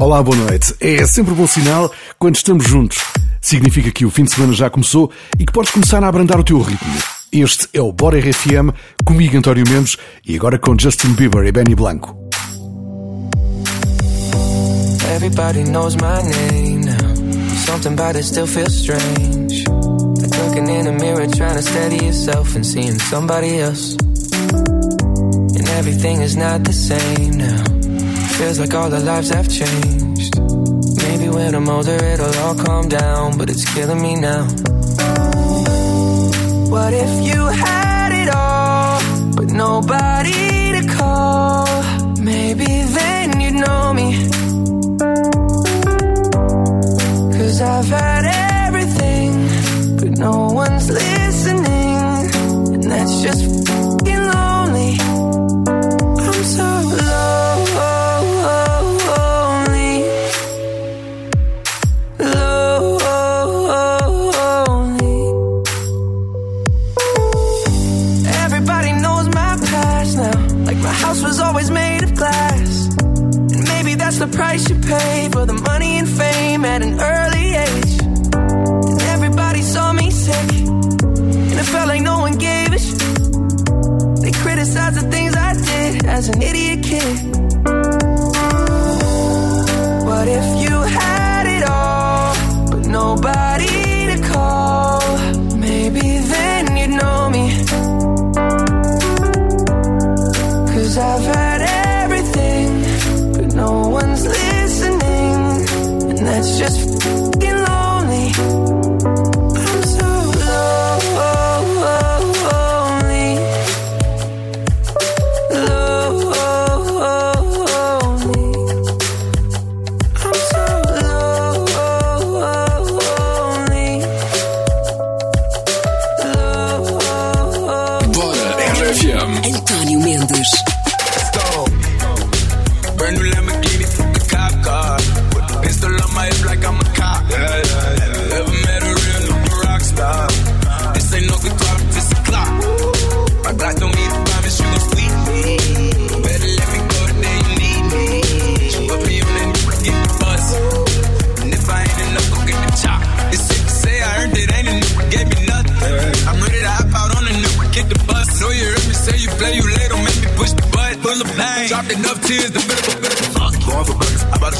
Olá, boa noite. É sempre bom sinal quando estamos juntos. Significa que o fim de semana já começou e que podes começar a abrandar o teu ritmo. Este é o Bora RFM, comigo António Mendes e agora com Justin Bieber e Benny Blanco. Everybody knows my name now. Something about it still feels strange. Like looking in a mirror trying to steady yourself and seeing somebody else. And everything is not the same now. Feels like all our lives have changed. Maybe when I'm older it'll all calm down, but it's killing me now. What if you had it all, but nobody to call? Maybe then you'd know me. Cause I've had everything, but no one's listening. And that's just things I did as an idiot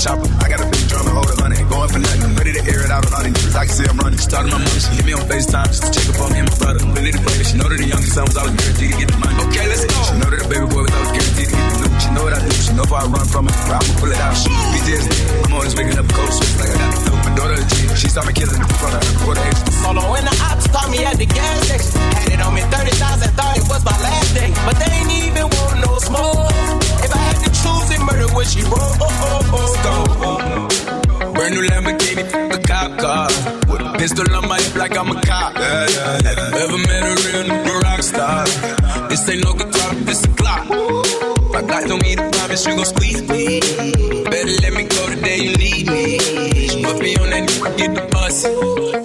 chopper. I got a big drum and hold a honey. Going for nothing, I'm ready to air it out on all these niggas. I can see I'm running. She talking my money, she hit me on FaceTime just to check up on me and my brother. Really the baby, she know that the youngest son was always guaranteed to get the money. Okay, let's go. She know that the baby boy was always guaranteed to get the loot. She know what I do. She know if I run from it, I'ma pull it out. PTSD, I'm always waking up cold sweats like I got the flu. My daughter a G, she saw me killing in front of her quarter age. Solo when the ops caught me at the gas station. Had it on me 30,000, thought it was my last day. But they ain't even want no smoke when she roll. Oh, oh, oh, Brand new Lamborghini, a cop car. With a pistol on my hip like I'm a cop. Yeah, yeah, yeah. Ever met a real new rock star? This ain't no guitar, this a clock. My God told me to promise you gon' squeeze me. Better let me go the day you need me. Put me on that, get the bus.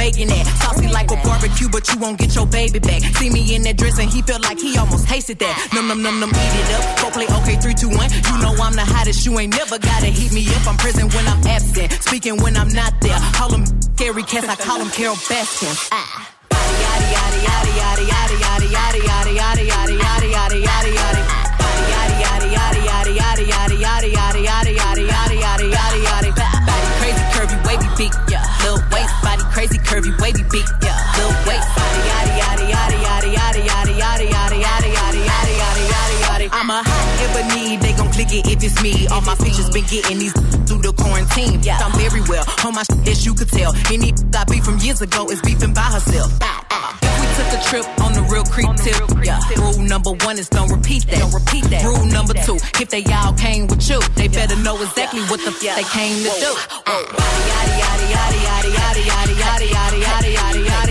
making it. Saucy like a barbecue, but you won't get your baby back. See me in that dress and he felt like he almost tasted that. Num num num num, eat it up. Go play okay, three, two, one. You know I'm the hottest, you ain't never gotta heat me up. I'm present when I'm absent, speaking when I'm not there. Call him Gary Cass, I call him Carole Baskin. Ah. Big crazy, curvy, wavy, big, yeah, little waist. Yada yada yada yada yada yada yada yada yada yada yada yada yada yada. I'm a hot ebony, they gon' click it if it's me. All my pictures been getting these through the quarantine. Yeah, I'm very well on my shit, as you could tell. Any I beat from years ago is beefing by herself took a trip on the real creep tip, yeah. Rule number one is don't repeat that. Don't repeat that. Rule number two, if they all came with you, they better know exactly what the f they came to do. Yaddy yaddy yaddy yaddy yaddy yaddy yaddy yaddy yaddy yaddy yaddy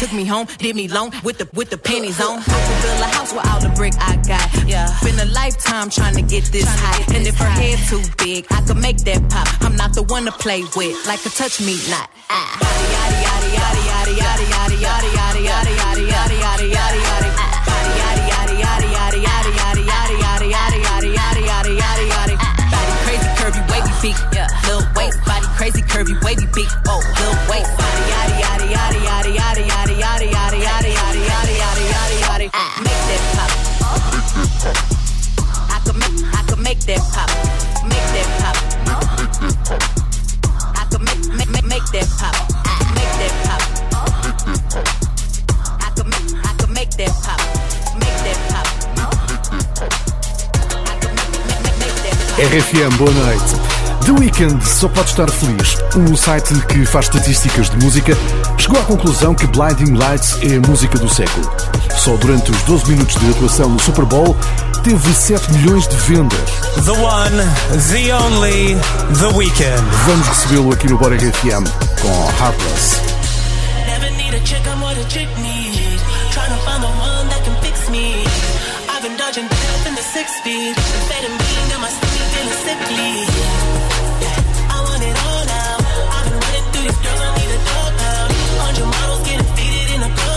Took me home, did me long with the with the pennies on. I could build a house with all the brick I got. Yeah, been a lifetime trying to get this high. And if her head too big, I could make that pop. I'm not the one to play with, like a touch me not. Ah. Yaddy yaddy yaddy yaddy yaddy yaddy yaddy yaddy yaddy yaddy yaddy yaddy yaddy yaddy. Yaddy yaddy yaddy yaddy yaddy yaddy yaddy yaddy yaddy yaddy yaddy yaddy yaddy yaddy. Body crazy curvy wavy beak, yeah. Lil waist, body crazy curvy wavy beak, oh. Lil waist, body yaddy RFM, boa noite. The Weeknd só pode estar feliz. Um site que faz estatísticas de música chegou à conclusão que Blinding Lights é a música do século. Só durante os 12 minutos de atuação no Super Bowl teve 7 milhões de vendas. The one, the only, The Weeknd. Vamos recebê-lo aqui no Bora RFM com Heartless. Never need a chick, I'm what a chick. Trying to find the one that can fix me. I've been dodging death in the six. Fading being in my sleep, feeling sickly. I want it all now. I've been running through these girls, I need a dog models getting faded in a compound.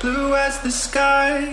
Blue as the sky.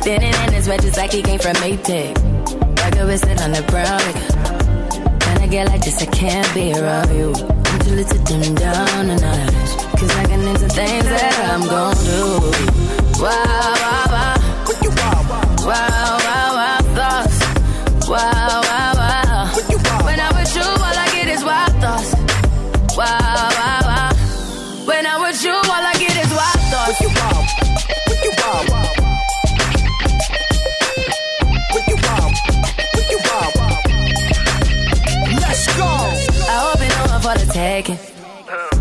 Spinning in his red just like he came from Maytag. Like a whistle on the brown. When I get like this, I can't be around you. I'm too little to dim down a notch. Cause I can into things that I'm gon' do. Wow, wow. Wow, wow,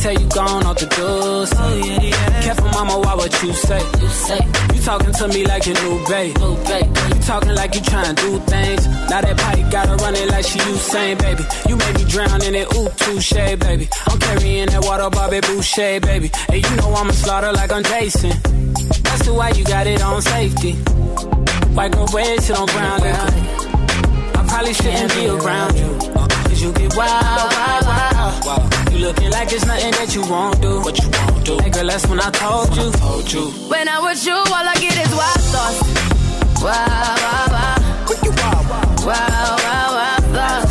Tell you gone off the door. Oh, yeah, yeah. Careful, mama, why what you say? You say. You talking to me like your new babe. New babe. You talking like you trying to do things. Now that potty gotta run it like she Usain, baby. You made me drown in it, ooh, touche, baby. I'm carrying that water, Bobby Boucher, baby. And you know I'ma slaughter like I'm Jason. That's the why you got it on safety. White girl red, shit on brown liquor. I probably shouldn't be around you. uh, Cause you get wild, wild, wild. You looking like it's nothing that you won't do. What you won't do. Hey girl, that's when I told you. Told you. When I'm with you, all I get is wild thoughts. Wow, wow, wow. Wow, wow, wow, thoughts.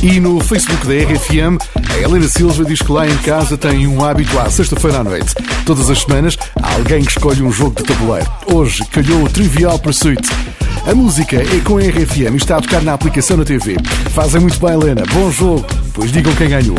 E no Facebook da RFM, a Helena Silva diz que lá em casa tem um hábito à sexta-feira à noite. Todas as semanas há alguém que escolhe um jogo de tabuleiro. Hoje calhou o Trivial Pursuit. A música é com a RFM e está a tocar na aplicação na TV. Fazem muito bem, Helena. Bom jogo. Pois digam quem ganhou.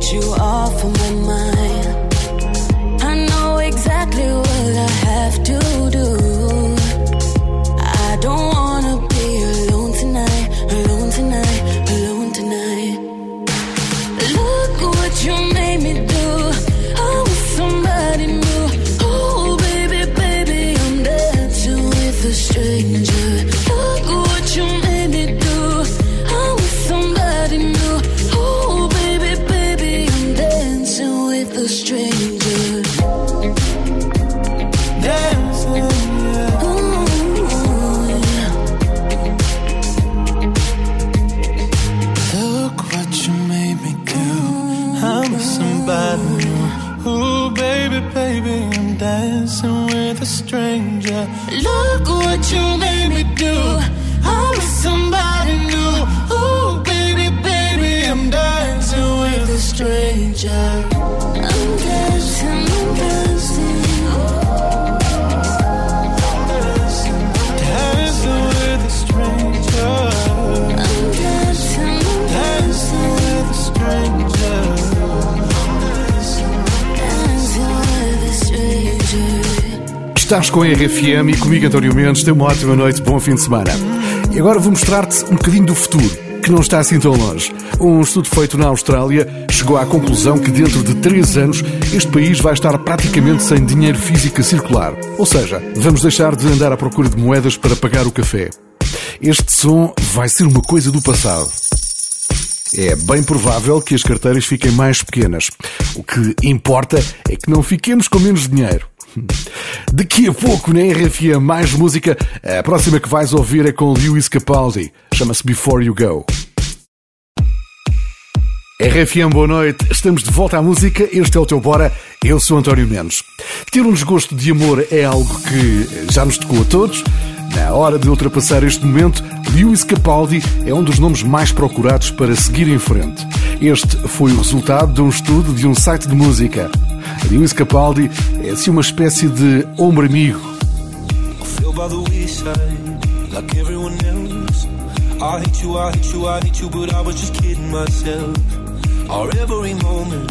you are. Com a RFM e comigo, António Mendes. Tenha uma ótima noite, bom fim de semana. E agora vou mostrar-te um bocadinho do futuro que não está assim tão longe. Um estudo feito na Austrália chegou à conclusão que dentro de 3 anos este país vai estar praticamente sem dinheiro físico a circular. Ou seja, vamos deixar de andar à procura de moedas para pagar o café. Este som vai ser uma coisa do passado. É bem provável que as carteiras fiquem mais pequenas. O que importa é que não fiquemos com menos dinheiro. Daqui a pouco na RFM mais música. A próxima que vais ouvir é com Lewis Capaldi. Chama-se Before You Go. RFM, boa noite. Estamos de volta à música. Este é o teu Bora. Eu sou António Mendes. Ter um desgosto de amor é algo que já nos tocou a todos. Na hora de ultrapassar este momento, Lewis Capaldi é um dos nomes mais procurados para seguir em frente. Este foi o resultado de um estudo de um site de música. Lewis Capaldi é assim uma espécie de ombro amigo. I hate you, I hate you, but I was just kidding myself. Our every moment,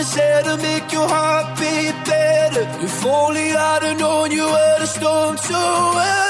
Have said to make your heart beat better? If only I'd have known you were the storm to weather.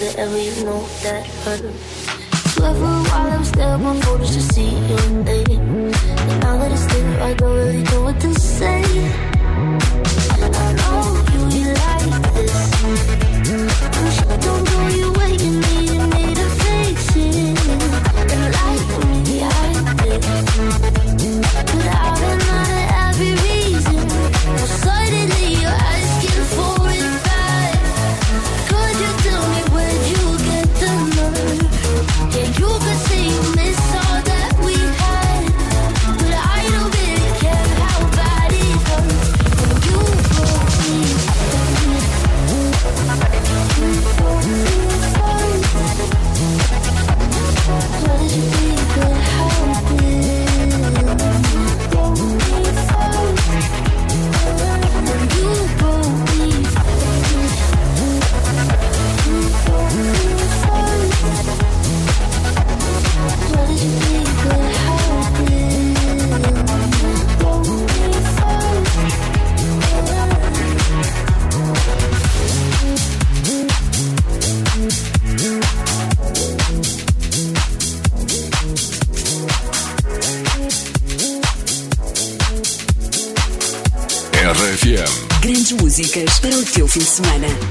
Quicker than I semana.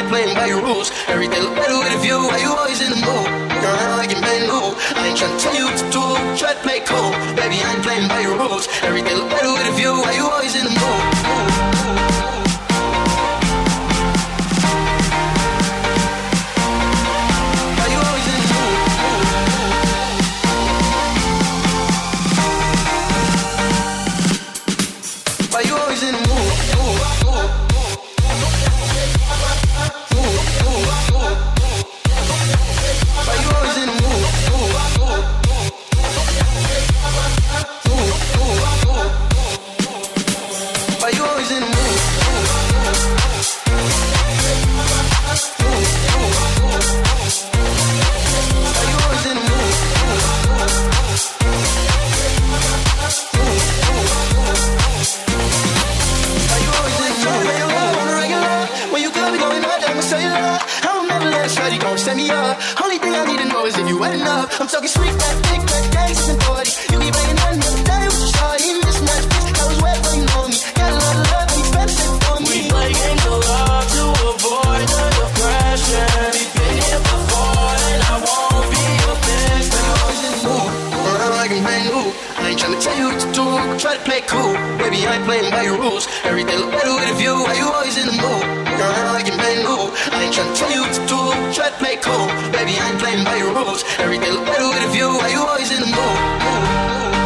I ain't playing by your rules. Everything look better with a view. Why you always in the mood? Around like a brand new. I ain't tryna tell you what to do. Try to play cool. Baby, I ain't playing by your rules. Everything look better with a view. Why you always in the mood? Why play cool. Baby, I ain't playing by your rules. Everything look better with a view. Why you always in the mood? Around like a brand new. I ain't tryna tell you what to do, try to play cool. Baby, I ain't playing by your rules. Everything look better with a view. Why you always in the mood? Why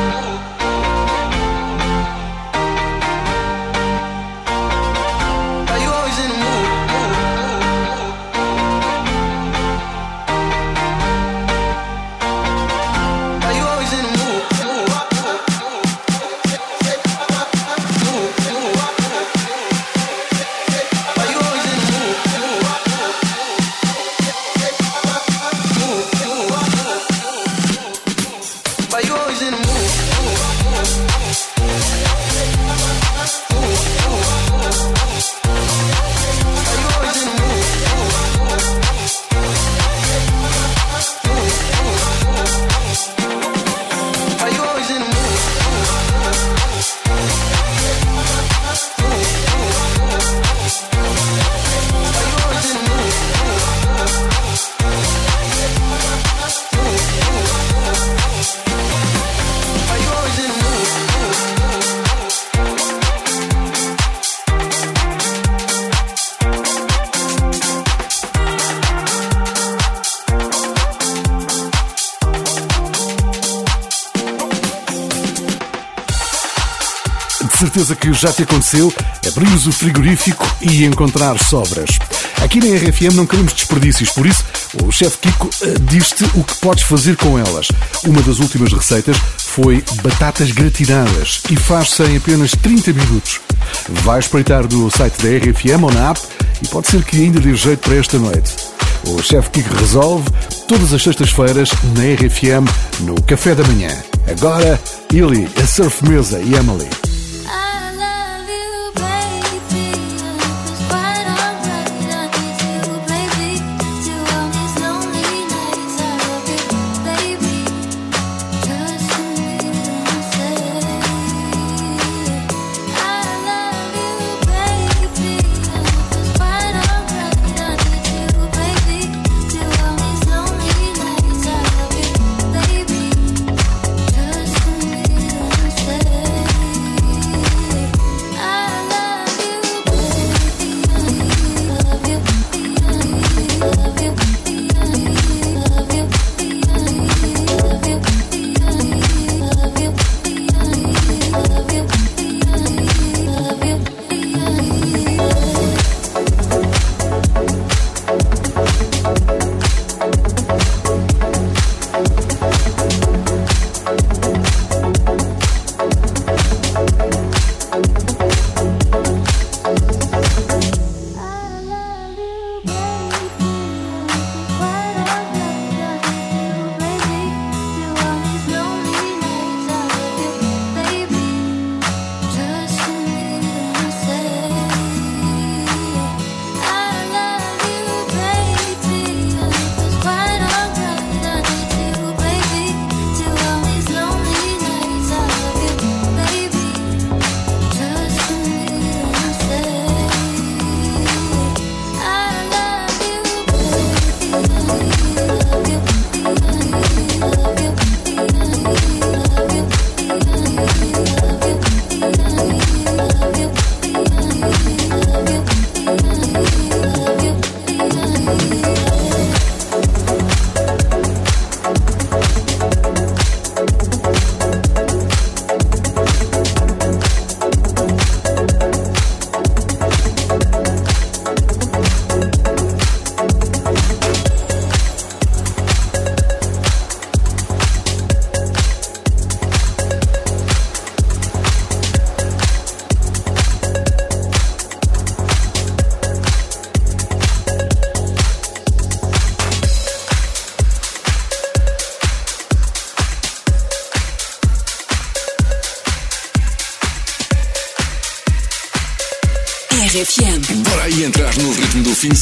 certeza que já te aconteceu abrirmos o frigorífico e encontrar sobras. Aqui na RFM não queremos desperdícios, por isso o chefe Kiko eh, diz-te o que podes fazer com elas. Uma das últimas receitas foi batatas gratinadas e faz-se em apenas 30 minutos. Vai espreitar do site da RFM ou na app e pode ser que ainda dê jeito para esta noite. O chefe Kiko resolve todas as sextas-feiras na RFM no Café da Manhã. Agora, Illy, a Surf Mesa e Emily.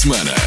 semana.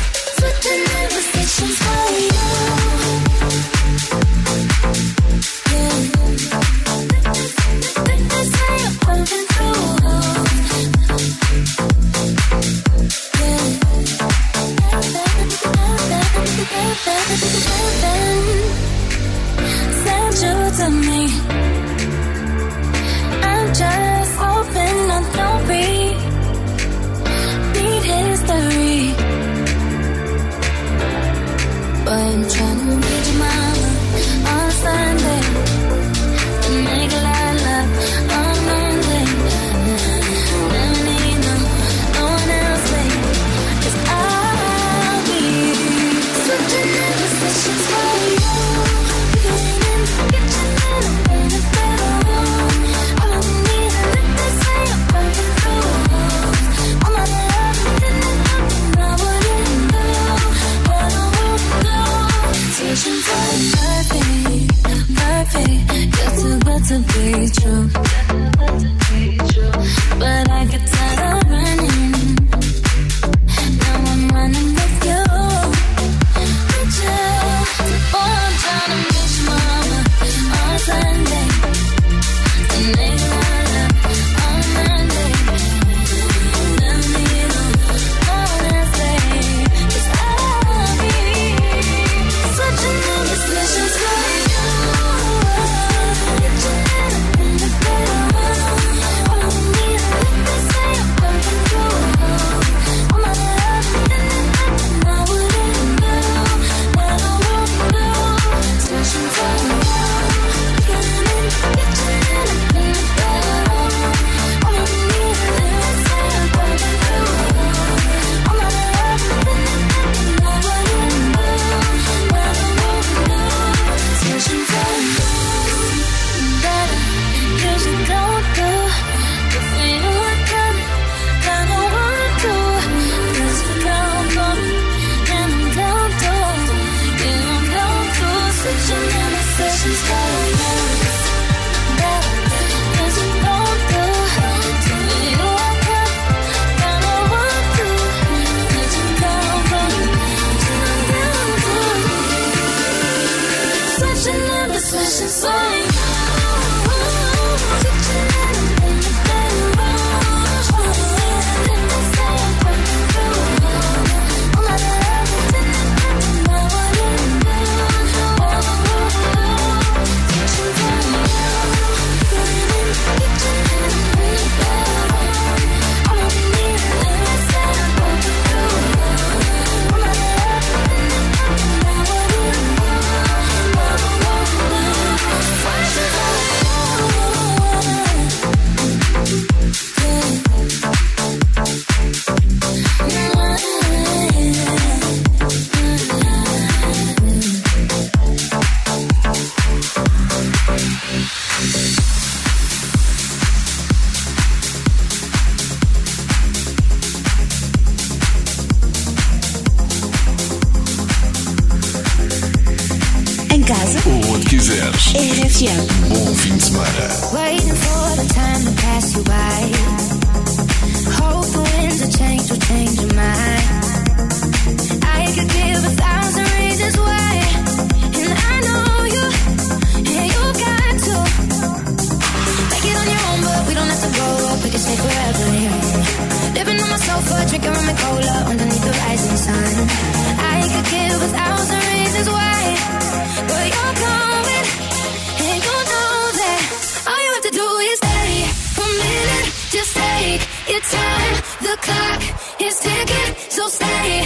Stay.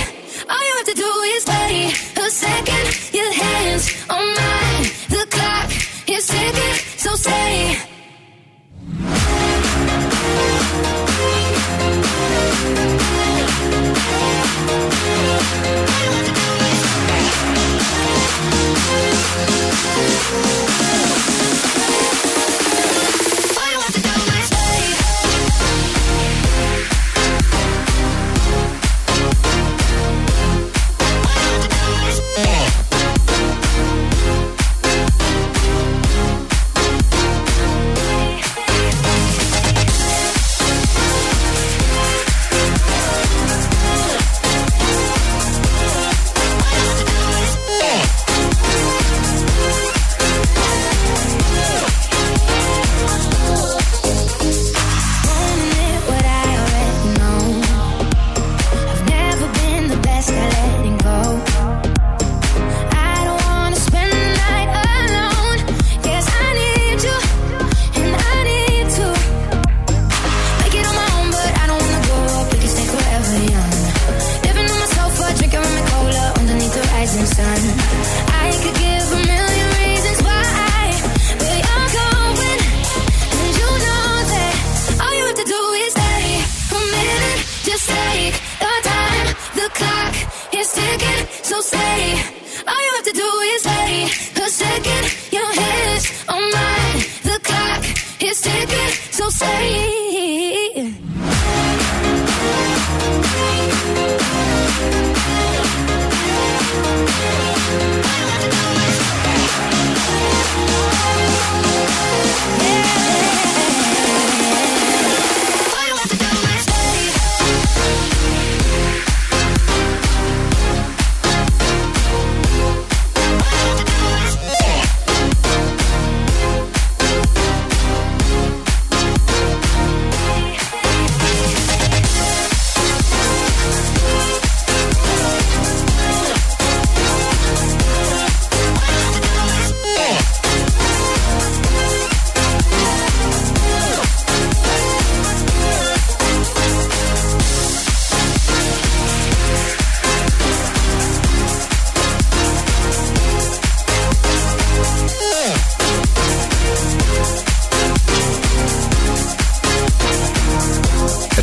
All you have to do is wait a second. Your hands on mine.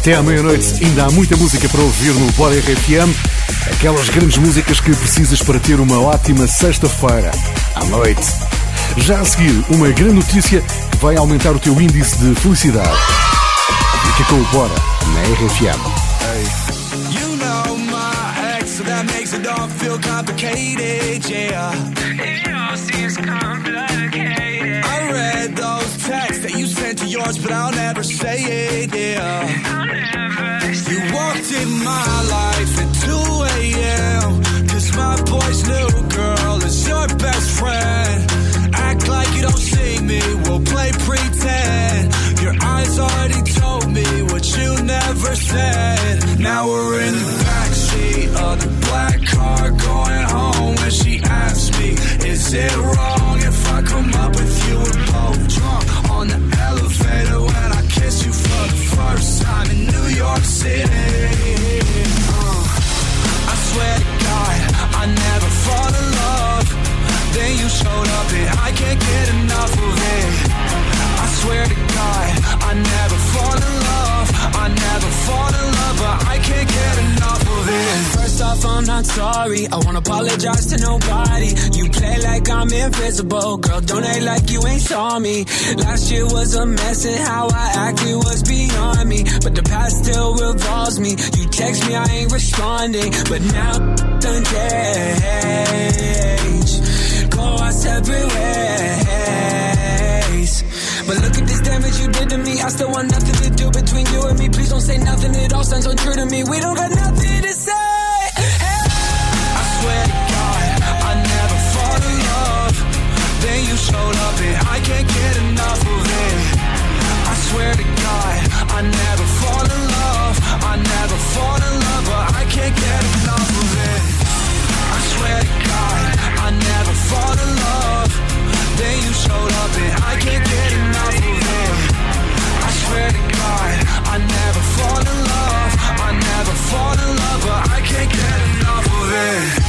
Até à meia-noite ainda há muita música para ouvir no Bora RFM. Aquelas grandes músicas que precisas para ter uma ótima sexta-feira à noite. Já a seguir, uma grande notícia que vai aumentar o teu índice de felicidade. Fica com o Bora na RFM. You know my ex, so that makes it all feel complicated, yeah. It all seems complicated. Yours, but I'll never say it, yeah. I'll never You walked in my life at 2 a.m. Cause my boy's new girl is your best friend. Act like you don't see me, we'll play pretend. Your eyes already told me what you never said. Now we're in the backseat of the black car going home. And she asks me, Is it wrong if I come up with Uh, I swear to God, I never fall in love. Then you showed up and I can't get enough of it. I swear to God, I never I'm not sorry. I won't apologize to nobody. You play like I'm invisible. Girl, don't act like you ain't saw me. Last year was a mess and how I acted was beyond me. But the past still revolves me. You text me, I ain't responding. But now done change. Go our separate ways. But look at this damage you did to me. I still want nothing to do between you and me. Please don't say nothing. It all sounds untrue to me. We don't got nothing to showed up and I can't get enough of it. I swear to God, I never fall in love. I never fall in love, but I can't get enough of it. I swear to God, I never fall in love. Then you showed up and I can't get enough of it. I swear to God, I never fall in love. I never fall in love, but I can't get enough of it.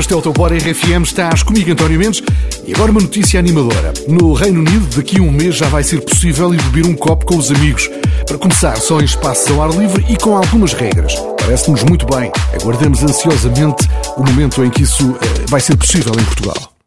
Este é o teu Bora RFM, estás comigo António Mendes e agora uma notícia animadora. No Reino Unido, daqui a um mês já vai ser possível ir beber um copo com os amigos. Para começar, só em espaços ao ar livre e com algumas regras. Parece-nos muito bem. Aguardamos ansiosamente o momento em que isso eh, vai ser possível em Portugal.